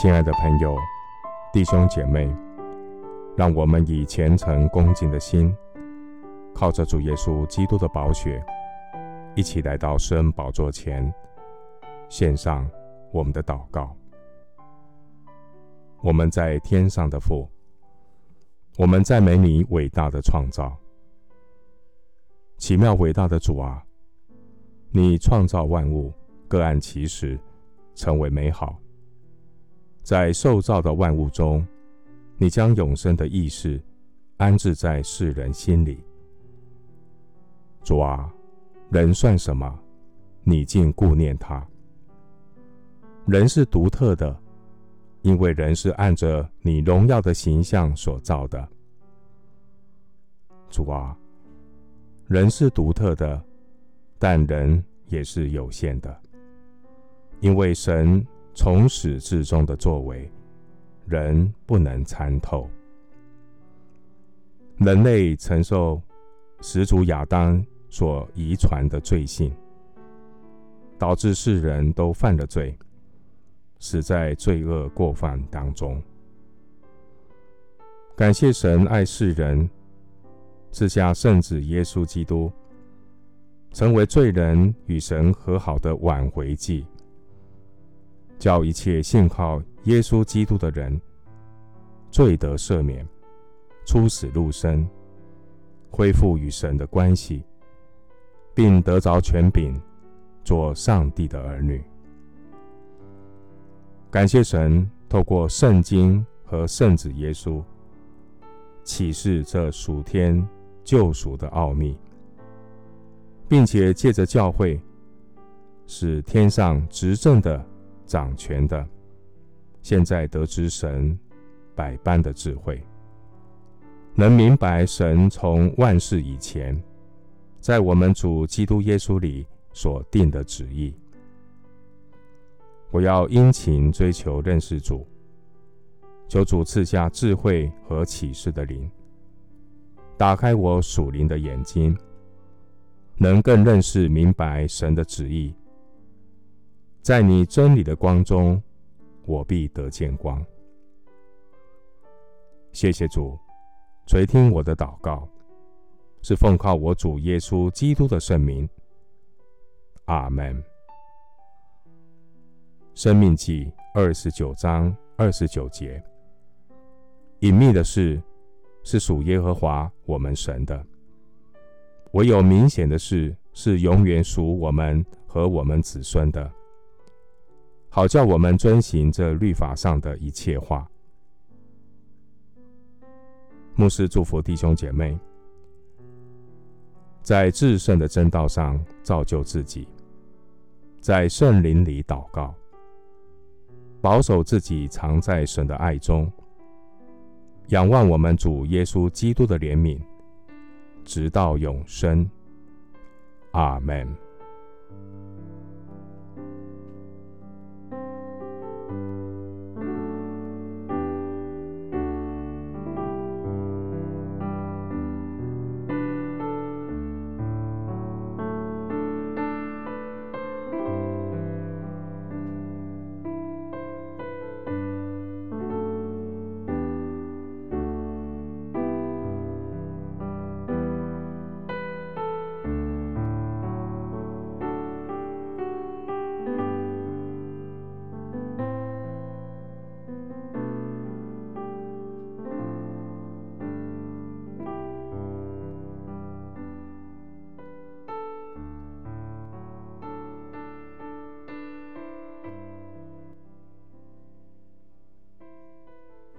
亲爱的朋友、弟兄姐妹，让我们以虔诚恭敬的心，靠着主耶稣基督的宝血，一起来到施恩宝座前，献上我们的祷告。我们在天上的父，我们赞美你伟大的创造，奇妙伟大的主啊！你创造万物，各按其时，成为美好。在受造的万物中，你将永生的意识安置在世人心里。主啊，人算什么？你竟顾念他。人是独特的，因为人是按着你荣耀的形象所造的。主啊，人是独特的，但人也是有限的，因为神。从始至终的作为，人不能参透。人类承受始祖亚当所遗传的罪性，导致世人都犯了罪，死在罪恶过犯当中。感谢神爱世人，赐下圣子耶稣基督，成为罪人与神和好的挽回祭。叫一切信靠耶稣基督的人，罪得赦免，出死入生，恢复与神的关系，并得着权柄，做上帝的儿女。感谢神透过圣经和圣子耶稣，启示这属天救赎的奥秘，并且借着教会，使天上执政的。掌权的，现在得知神百般的智慧，能明白神从万世以前，在我们主基督耶稣里所定的旨意。我要殷勤追求认识主，求主赐下智慧和启示的灵，打开我属灵的眼睛，能更认识明白神的旨意。在你真理的光中，我必得见光。谢谢主，垂听我的祷告，是奉靠我主耶稣基督的圣名。阿门。生命记二十九章二十九节：隐秘的事是属耶和华我们神的；唯有明显的事是永远属我们和我们子孙的。好叫我们遵行这律法上的一切话。牧师祝福弟兄姐妹，在至圣的真道上造就自己，在圣灵里祷告，保守自己藏在神的爱中，仰望我们主耶稣基督的怜悯，直到永生。阿门。